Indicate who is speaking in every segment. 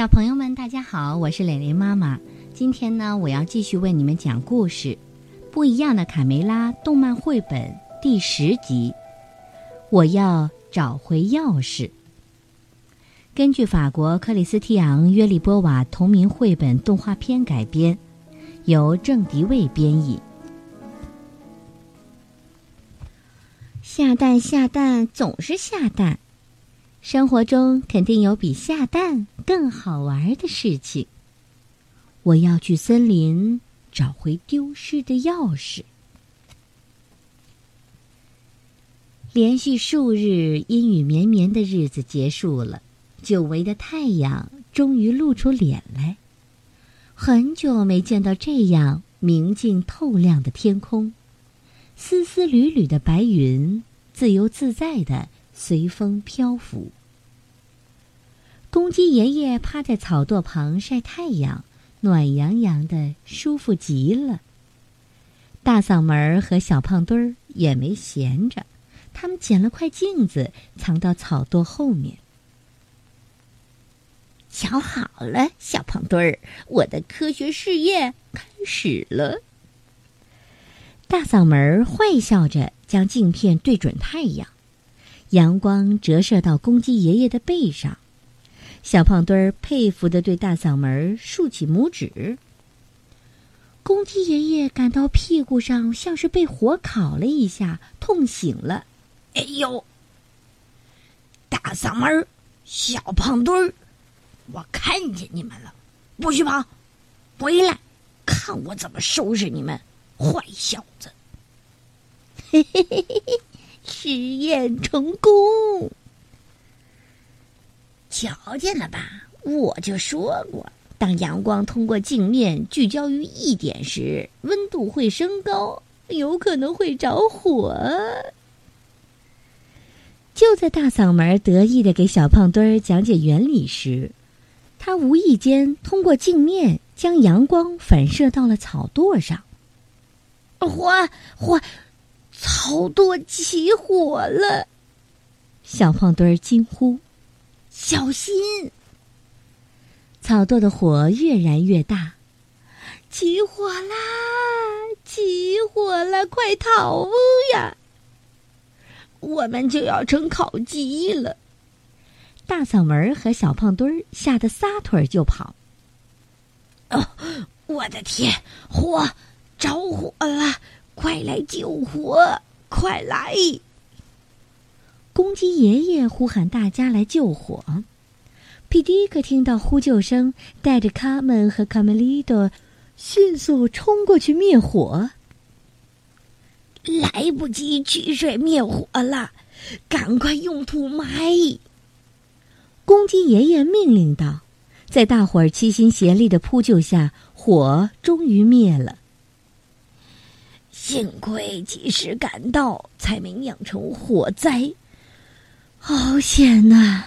Speaker 1: 小朋友们，大家好，我是蕾蕾妈妈。今天呢，我要继续为你们讲故事，《不一样的卡梅拉》动漫绘本第十集。我要找回钥匙。根据法国克里斯蒂昂·约利波瓦同名绘本动画片改编，由郑迪卫编译。下蛋下蛋总是下蛋。生活中肯定有比下蛋更好玩的事情。我要去森林找回丢失的钥匙。连续数日阴雨绵绵的日子结束了，久违的太阳终于露出脸来。很久没见到这样明净透亮的天空，丝丝缕缕的白云自由自在的。随风漂浮。公鸡爷爷趴在草垛旁晒太阳，暖洋洋的，舒服极了。大嗓门儿和小胖墩儿也没闲着，他们捡了块镜子，藏到草垛后面。瞧好了，小胖墩儿，我的科学试验开始了。大嗓门儿坏笑着，将镜片对准太阳。阳光折射到公鸡爷爷的背上，小胖墩儿佩服的对大嗓门竖起拇指。公鸡爷爷感到屁股上像是被火烤了一下，痛醒了。
Speaker 2: 哎呦！大嗓门，小胖墩儿，我看见你们了，不许跑，回来，看我怎么收拾你们，坏小子！
Speaker 1: 嘿嘿嘿嘿嘿。实验成功，
Speaker 2: 瞧见了吧？我就说过，当阳光通过镜面聚焦于一点时，温度会升高，有可能会着火。
Speaker 1: 就在大嗓门得意的给小胖墩儿讲解原理时，他无意间通过镜面将阳光反射到了草垛上。
Speaker 2: 火火！草垛起火了！
Speaker 1: 小胖墩儿惊呼：“
Speaker 2: 小心！”
Speaker 1: 草垛的火越燃越大，
Speaker 2: 起火啦！起火了！快逃呀！我们就要成烤鸡了！
Speaker 1: 大嗓门和小胖墩儿吓得撒腿就跑。
Speaker 2: 哦，我的天！火着火了！快来救火！快来！
Speaker 1: 公鸡爷爷呼喊大家来救火。皮迪克听到呼救声，带着卡门和卡梅利多，迅速冲过去灭火。
Speaker 2: 来不及取水灭火了，赶快用土埋！
Speaker 1: 公鸡爷爷命令道。在大伙儿齐心协力的扑救下，火终于灭了。
Speaker 2: 幸亏及时赶到，才没酿成火灾。
Speaker 1: 好险呐！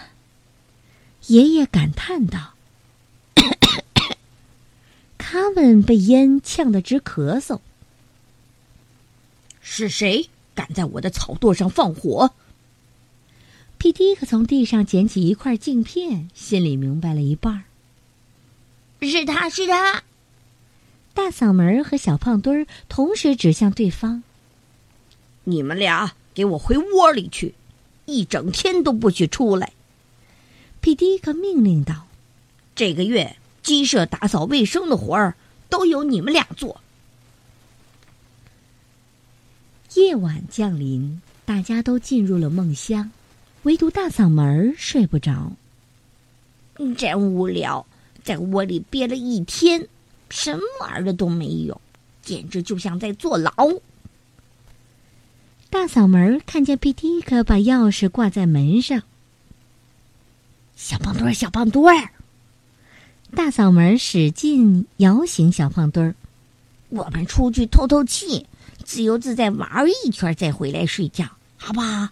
Speaker 1: 爷爷感叹道。卡文被烟呛得直咳嗽。
Speaker 2: 是谁敢在我的草垛上放火？
Speaker 1: 皮迪克从地上捡起一块镜片，心里明白了一半。
Speaker 2: 是他是他。
Speaker 1: 大嗓门和小胖墩儿同时指向对方：“
Speaker 2: 你们俩给我回窝里去，一整天都不许出来！”
Speaker 1: 皮迪克命令道：“
Speaker 2: 这个月鸡舍打扫卫生的活儿都由你们俩做。”
Speaker 1: 夜晚降临，大家都进入了梦乡，唯独大嗓门睡不着。
Speaker 2: 真无聊，在窝里憋了一天。什么玩的都没有，简直就像在坐牢。
Speaker 1: 大嗓门看见皮迪克把钥匙挂在门上，
Speaker 2: 小胖墩儿，小胖墩儿，
Speaker 1: 大嗓门使劲摇醒小胖墩儿。
Speaker 2: 我们出去透透气，自由自在玩一圈，再回来睡觉，好不好？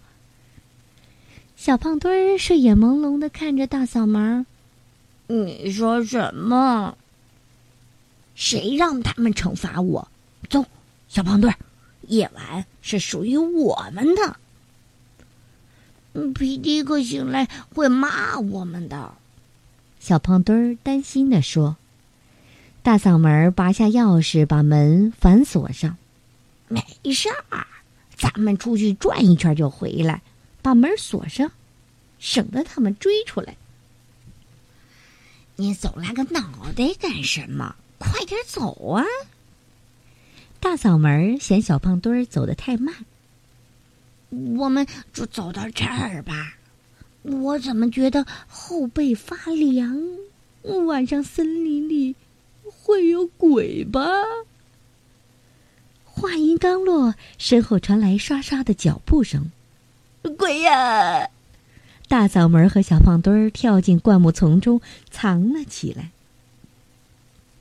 Speaker 1: 小胖墩儿睡眼朦胧的看着大嗓门
Speaker 2: 你说什么？谁让他们惩罚我？走，小胖墩儿，夜晚是属于我们的。皮迪克醒来会骂我们的。
Speaker 1: 小胖墩儿担心地说。大嗓门拔下钥匙，把门反锁上。
Speaker 2: 没事儿，咱们出去转一圈就回来，把门锁上，省得他们追出来。你走来个脑袋干什么？快点走啊！
Speaker 1: 大嗓门嫌小胖墩儿走得太慢。
Speaker 2: 我们就走到这儿吧。我怎么觉得后背发凉？晚上森林里。会有鬼吧？
Speaker 1: 话音刚落，身后传来刷刷的脚步声。
Speaker 2: 鬼呀！
Speaker 1: 大嗓门和小胖墩儿跳进灌木丛中藏了起来。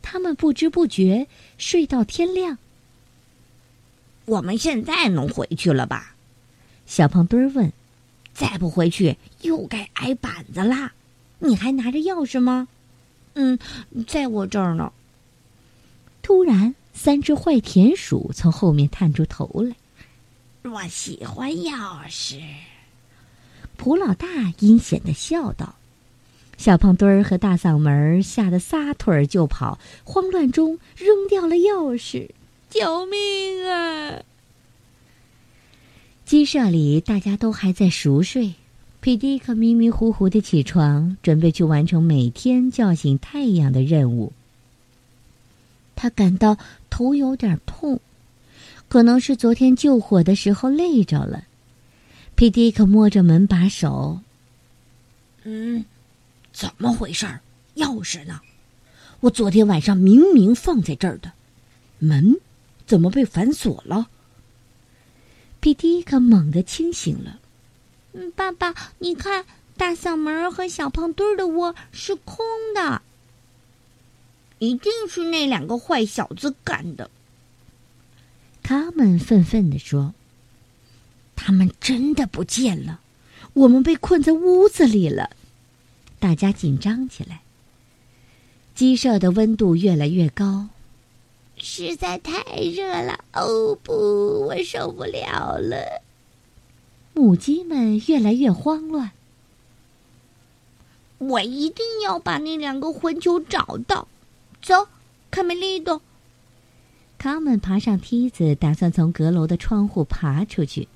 Speaker 1: 他们不知不觉睡到天亮。
Speaker 2: 我们现在能回去了吧？
Speaker 1: 小胖墩儿问。
Speaker 2: 再不回去，又该挨板子啦。你还拿着钥匙吗？嗯，在我这儿呢。
Speaker 1: 突然，三只坏田鼠从后面探出头来。
Speaker 2: 我喜欢钥匙。
Speaker 1: 蒲老大阴险的笑道。小胖墩儿和大嗓门吓得撒腿就跑，慌乱中扔掉了钥匙。
Speaker 2: 救命啊！
Speaker 1: 鸡舍里大家都还在熟睡，皮迪克迷迷糊糊的起床，准备去完成每天叫醒太阳的任务。他感到头有点痛，可能是昨天救火的时候累着了。皮迪克摸着门把手，
Speaker 2: 嗯，怎么回事？钥匙呢？我昨天晚上明明放在这儿的，门怎么被反锁了？
Speaker 1: 皮迪克猛地清醒了。
Speaker 2: 嗯，爸爸，你看，大嗓门和小胖墩儿的窝是空的。一定是那两个坏小子干的。
Speaker 1: 他们愤愤地说：“
Speaker 2: 他们真的不见了，我们被困在屋子里了。”
Speaker 1: 大家紧张起来。鸡舍的温度越来越高，
Speaker 2: 实在太热了。哦不，我受不了了。
Speaker 1: 母鸡们越来越慌乱。
Speaker 2: 我一定要把那两个混球找到。走，卡梅利多。
Speaker 1: 卡门爬上梯子，打算从阁楼的窗户爬出去。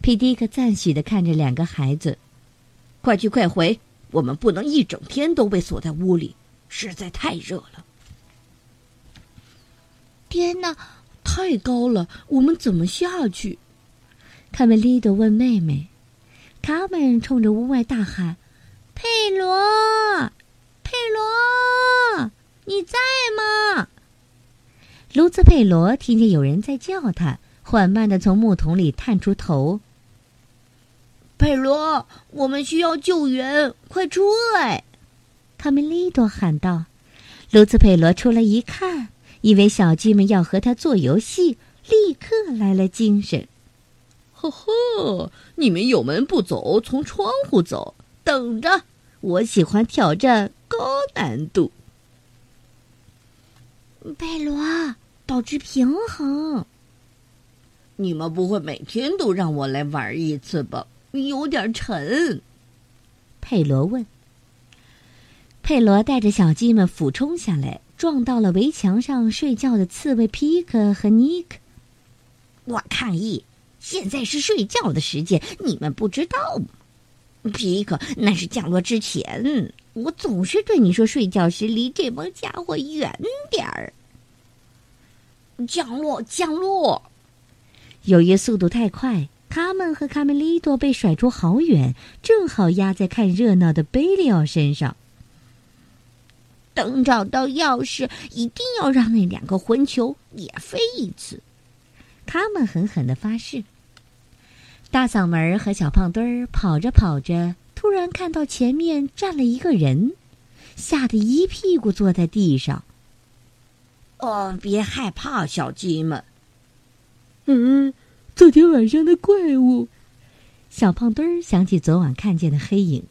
Speaker 1: 皮迪克赞许的看着两个孩子：“
Speaker 2: 快去快回，我们不能一整天都被锁在屋里，实在太热了。”天哪，太高了，我们怎么下去？
Speaker 1: 卡梅利多问妹妹。卡门冲着屋外大喊：“
Speaker 2: 佩罗，佩罗！”你在吗？
Speaker 1: 卢兹佩罗听见有人在叫他，缓慢的从木桶里探出头。
Speaker 2: 佩罗，我们需要救援，快出来！
Speaker 1: 卡梅利多喊道。卢兹佩罗出来一看，以为小鸡们要和他做游戏，立刻来了精神。
Speaker 2: 呵呵，你们有门不走，从窗户走，等着！我喜欢挑战高难度。贝罗，保持平衡。你们不会每天都让我来玩一次吧？有点沉。
Speaker 1: 佩罗问。佩罗带着小鸡们俯冲下来，撞到了围墙上睡觉的刺猬皮克和尼克。
Speaker 2: 我抗议！现在是睡觉的时间，你们不知道？皮克，那是降落之前。我总是对你说，睡觉时离这帮家伙远点儿。降落，降落！
Speaker 1: 由于速度太快，卡门和卡梅利多被甩出好远，正好压在看热闹的贝利奥身上。
Speaker 2: 等找到钥匙，一定要让那两个混球也飞一次。
Speaker 1: 他们狠狠的发誓。大嗓门和小胖墩儿跑着跑着。突然看到前面站了一个人，吓得一屁股坐在地上。
Speaker 2: 哦，别害怕，小鸡们。
Speaker 1: 嗯，昨天晚上的怪物。小胖墩儿想起昨晚看见的黑影。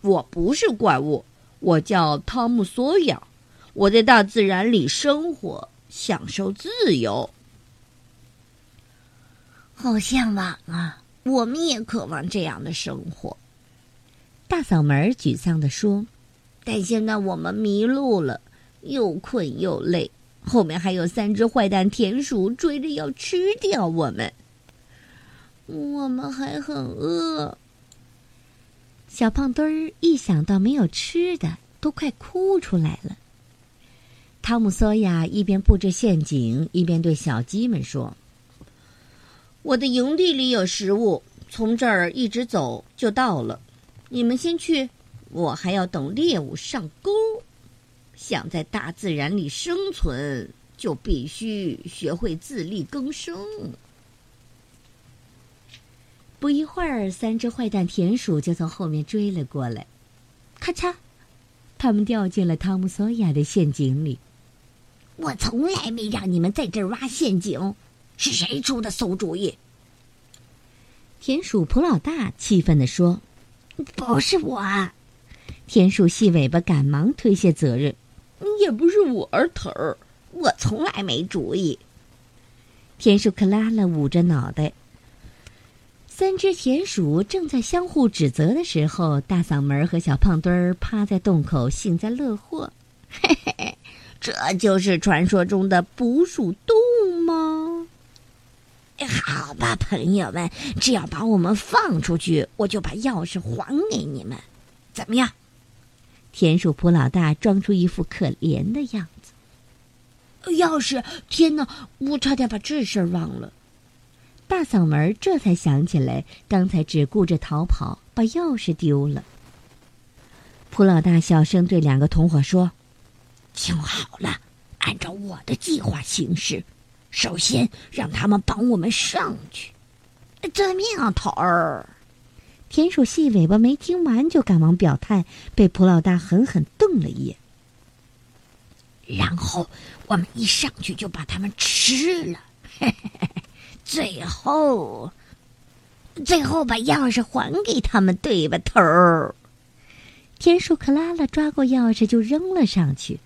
Speaker 2: 我不是怪物，我叫汤姆·索亚，我在大自然里生活，享受自由。好向往啊！我们也渴望这样的生活。
Speaker 1: 大嗓门沮丧地说：“
Speaker 2: 但现在我们迷路了，又困又累，后面还有三只坏蛋田鼠追着要吃掉我们，我们还很饿。
Speaker 1: 小胖墩儿一想到没有吃的，都快哭出来了。汤姆·索亚一边布置陷阱，一边对小鸡们说：“
Speaker 2: 我的营地里有食物，从这儿一直走就到了。你们先去，我还要等猎物上钩。想在大自然里生存，就必须学会自力更生。”
Speaker 1: 不一会儿，三只坏蛋田鼠就从后面追了过来，咔嚓，他们掉进了汤姆·索亚的陷阱里。
Speaker 2: 我从来没让你们在这儿挖陷阱，是谁出的馊主意？
Speaker 1: 田鼠普老大气愤地说：“
Speaker 2: 不是我。”
Speaker 1: 田鼠细尾巴赶忙推卸责任：“
Speaker 2: 也不是我儿头，我从来没主意。”
Speaker 1: 田鼠克拉拉捂着脑袋。三只田鼠正在相互指责的时候，大嗓门和小胖墩儿趴在洞口幸灾乐祸：“
Speaker 2: 嘿嘿。”这就是传说中的捕鼠洞吗？好吧，朋友们，只要把我们放出去，我就把钥匙还给你们，怎么样？
Speaker 1: 田鼠普老大装出一副可怜的样子。
Speaker 2: 钥匙！天哪，我差点把这事儿忘了。
Speaker 1: 大嗓门这才想起来，刚才只顾着逃跑，把钥匙丢了。蒲老大小声对两个同伙说。
Speaker 2: 听好了，按照我的计划行事。首先，让他们帮我们上去。遵命，头儿。
Speaker 1: 田鼠细尾巴没听完就赶忙表态，被蒲老大狠狠瞪了一眼。
Speaker 2: 然后我们一上去就把他们吃了。最后，最后把钥匙还给他们，对吧，头儿？
Speaker 1: 田鼠克拉拉抓过钥匙就扔了上去。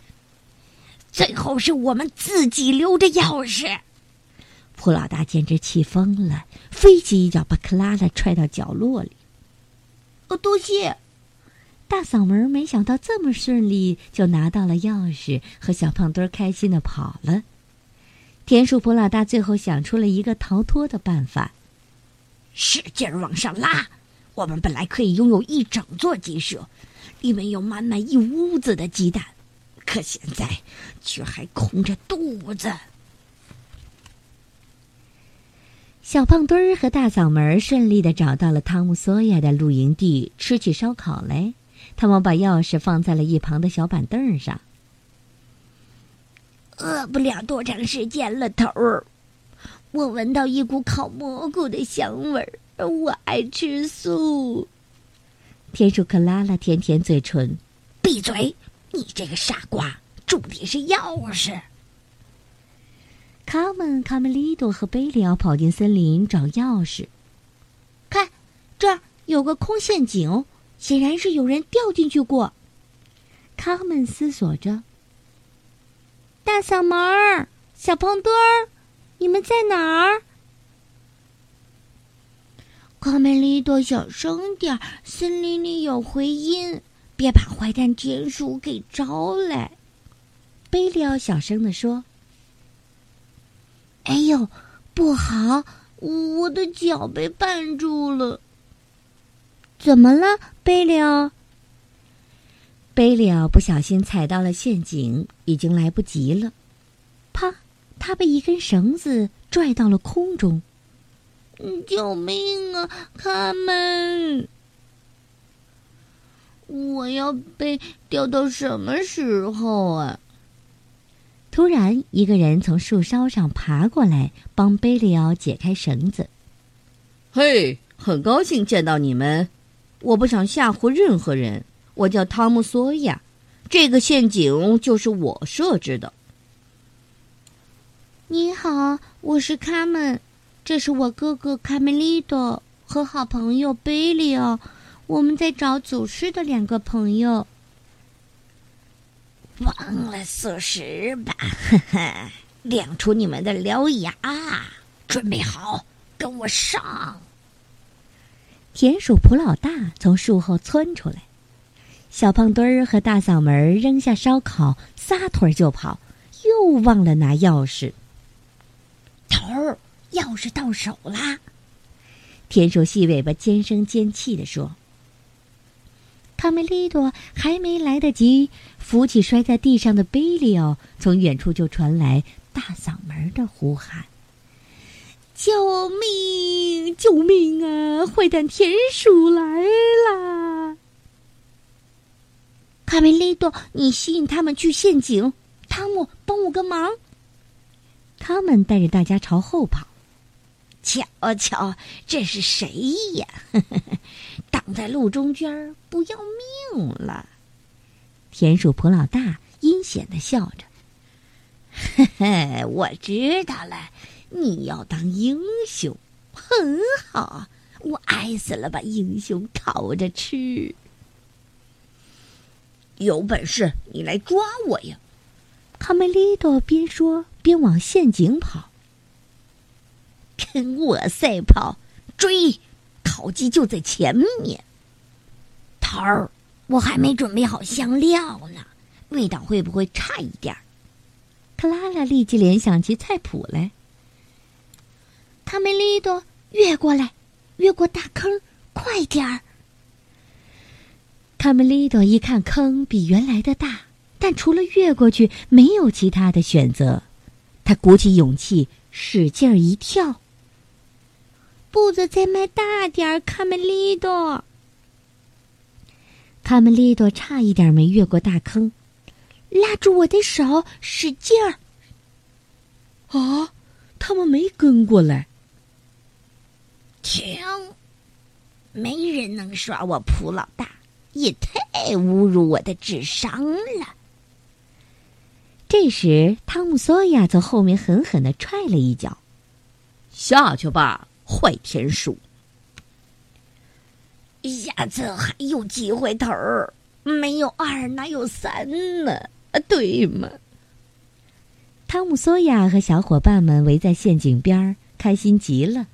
Speaker 2: 最后是我们自己留着钥匙。
Speaker 1: 普老大简直气疯了，飞起一脚把克拉拉踹到角落里。
Speaker 2: 哦，多谢！
Speaker 1: 大嗓门没想到这么顺利就拿到了钥匙，和小胖墩开心的跑了。田鼠普老大最后想出了一个逃脱的办法：
Speaker 2: 使劲儿往上拉。我们本来可以拥有一整座鸡舍，里面有满满一屋子的鸡蛋。可现在却还空着肚子。
Speaker 1: 小胖墩儿和大嗓门顺利的找到了汤姆·索亚的露营地，吃起烧烤来。他们把钥匙放在了一旁的小板凳上。
Speaker 2: 饿不了多长时间了，头儿。我闻到一股烤蘑菇的香味儿。我爱吃素。
Speaker 1: 田鼠克拉拉舔舔嘴唇，
Speaker 2: 闭嘴。你这个傻瓜，重点是钥匙。
Speaker 1: 卡门、卡梅利多和贝里奥跑进森林找钥匙。
Speaker 2: 看，这儿有个空陷阱，显然是有人掉进去过。
Speaker 1: 卡门思索着。
Speaker 3: 大嗓门儿、小胖墩儿，你们在哪儿？
Speaker 2: 卡梅利多，小声点儿森林里有回音。别把坏蛋田鼠给招来，
Speaker 1: 贝利奥小声的说：“
Speaker 2: 哎呦，不好，我的脚被绊住了。
Speaker 3: 怎么了，贝利奥？”
Speaker 1: 贝利奥不小心踩到了陷阱，已经来不及了。啪！他被一根绳子拽到了空中。
Speaker 2: 救命啊，他们！我要被吊到什么时候啊？
Speaker 1: 突然，一个人从树梢上爬过来，帮贝利奥解开绳子。
Speaker 4: 嘿，很高兴见到你们！我不想吓唬任何人。我叫汤姆·索亚，这个陷阱就是我设置的。
Speaker 3: 你好，我是卡门，这是我哥哥卡梅利多和好朋友贝利奥。我们在找走失的两个朋友。
Speaker 2: 忘了锁匙吧，哈哈！亮出你们的獠牙，准备好，跟我上！
Speaker 1: 田鼠普老大从树后窜出来，小胖墩儿和大嗓门扔下烧烤，撒腿就跑，又忘了拿钥匙。
Speaker 2: 头儿，钥匙到手啦！
Speaker 1: 田鼠细尾巴尖声尖气地说。卡梅利多还没来得及扶起摔在地上的贝利奥，从远处就传来大嗓门的呼喊：“救命！救命啊！坏蛋田鼠来啦！”
Speaker 3: 卡梅利多，你吸引他们去陷阱。汤姆，帮我个忙。
Speaker 1: 他们带着大家朝后跑。
Speaker 2: 瞧瞧，这是谁呀？挡在路中间不要命了！
Speaker 1: 田鼠普老大阴险的笑着：“
Speaker 2: 嘿嘿，我知道了，你要当英雄，很好，我爱死了，把英雄烤着吃。有本事你来抓我呀！”
Speaker 1: 卡梅利多边说边往陷阱跑。
Speaker 2: 跟我赛跑，追！烤鸡就在前面。头儿，我还没准备好香料呢，味道会不会差一点儿？
Speaker 1: 克拉拉立即联想起菜谱来。
Speaker 3: 卡梅利多，越过来，越过大坑，快点儿！
Speaker 1: 卡梅利多一看坑比原来的大，但除了越过去，没有其他的选择。他鼓起勇气，使劲儿一跳。
Speaker 3: 步子再迈大点儿，卡梅利多。
Speaker 1: 卡梅利多差一点没越过大坑，
Speaker 3: 拉住我的手，使劲儿。
Speaker 4: 啊，他们没跟过来。
Speaker 2: 停！没人能耍我普老大，也太侮辱我的智商了。
Speaker 1: 这时，汤姆索亚从后面狠狠的踹了一脚，
Speaker 4: 下去吧。坏田鼠，
Speaker 2: 下次还有机会，头儿没有二哪有三呢？啊，对吗？
Speaker 1: 汤姆·索亚和小伙伴们围在陷阱边儿，开心极了。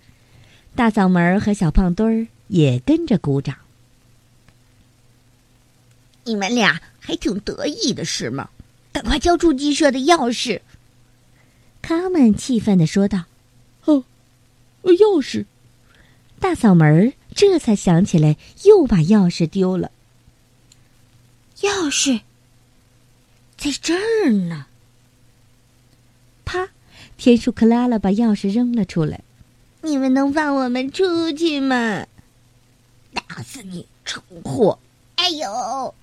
Speaker 1: 大嗓门和小胖墩儿也跟着鼓掌。
Speaker 2: 你们俩还挺得意的是吗？赶快交出鸡舍的钥匙！
Speaker 1: 卡门气愤的说道。
Speaker 4: 哦钥匙，
Speaker 1: 大嗓门这才想起来，又把钥匙丢了。
Speaker 3: 钥匙在这儿呢。
Speaker 1: 啪！田鼠克拉拉把钥匙扔了出来。
Speaker 2: 你们能放我们出去吗？打死你，蠢货！哎呦！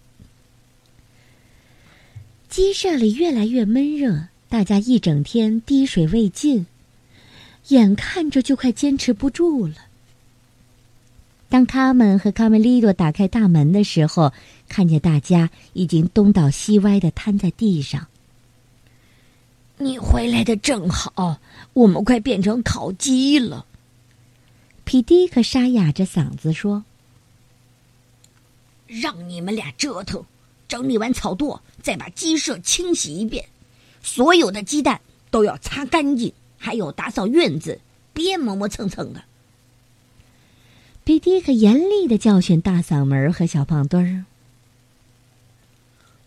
Speaker 1: 鸡舍里越来越闷热，大家一整天滴水未进。眼看着就快坚持不住了。当卡门和卡梅利多打开大门的时候，看见大家已经东倒西歪的瘫在地上。
Speaker 2: 你回来的正好，我们快变成烤鸡了。
Speaker 1: 皮迪克沙哑着嗓子说：“
Speaker 2: 让你们俩折腾，整理完草垛，再把鸡舍清洗一遍，所有的鸡蛋都要擦干净。”还有打扫院子，别磨磨蹭蹭的。
Speaker 1: 比迪克严厉的教训大嗓门和小胖墩儿。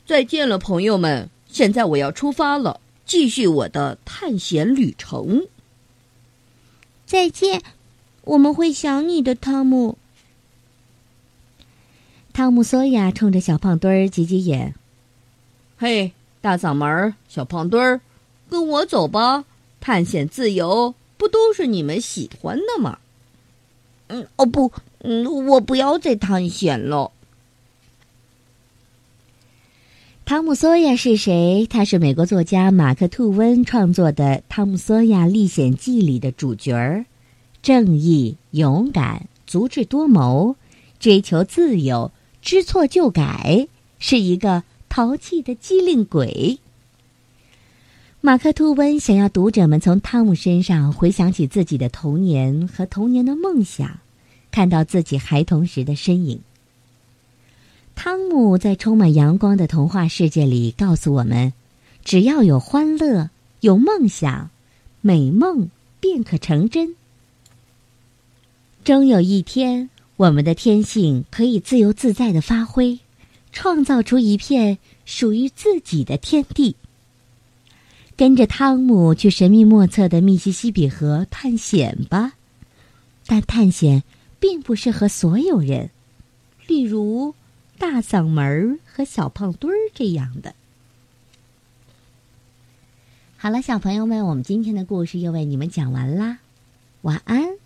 Speaker 4: 再见了，朋友们！现在我要出发了，继续我的探险旅程。
Speaker 3: 再见，我们会想你的，汤姆。
Speaker 1: 汤姆索亚冲着小胖墩儿挤挤眼。
Speaker 4: 嘿，大嗓门儿，小胖墩儿，跟我走吧。探险自由不都是你们喜欢的吗？
Speaker 2: 嗯，哦不，嗯，我不要再探险了。
Speaker 1: 汤姆·索亚是谁？他是美国作家马克·吐温创作的《汤姆·索亚历险记》里的主角儿，正义、勇敢、足智多谋，追求自由，知错就改，是一个淘气的机灵鬼。马克·吐温想要读者们从汤姆身上回想起自己的童年和童年的梦想，看到自己孩童时的身影。汤姆在充满阳光的童话世界里告诉我们：只要有欢乐，有梦想，美梦便可成真。终有一天，我们的天性可以自由自在的发挥，创造出一片属于自己的天地。跟着汤姆去神秘莫测的密西西比河探险吧，但探险并不适合所有人，例如大嗓门和小胖墩儿这样的。好了，小朋友们，我们今天的故事又为你们讲完啦，晚安。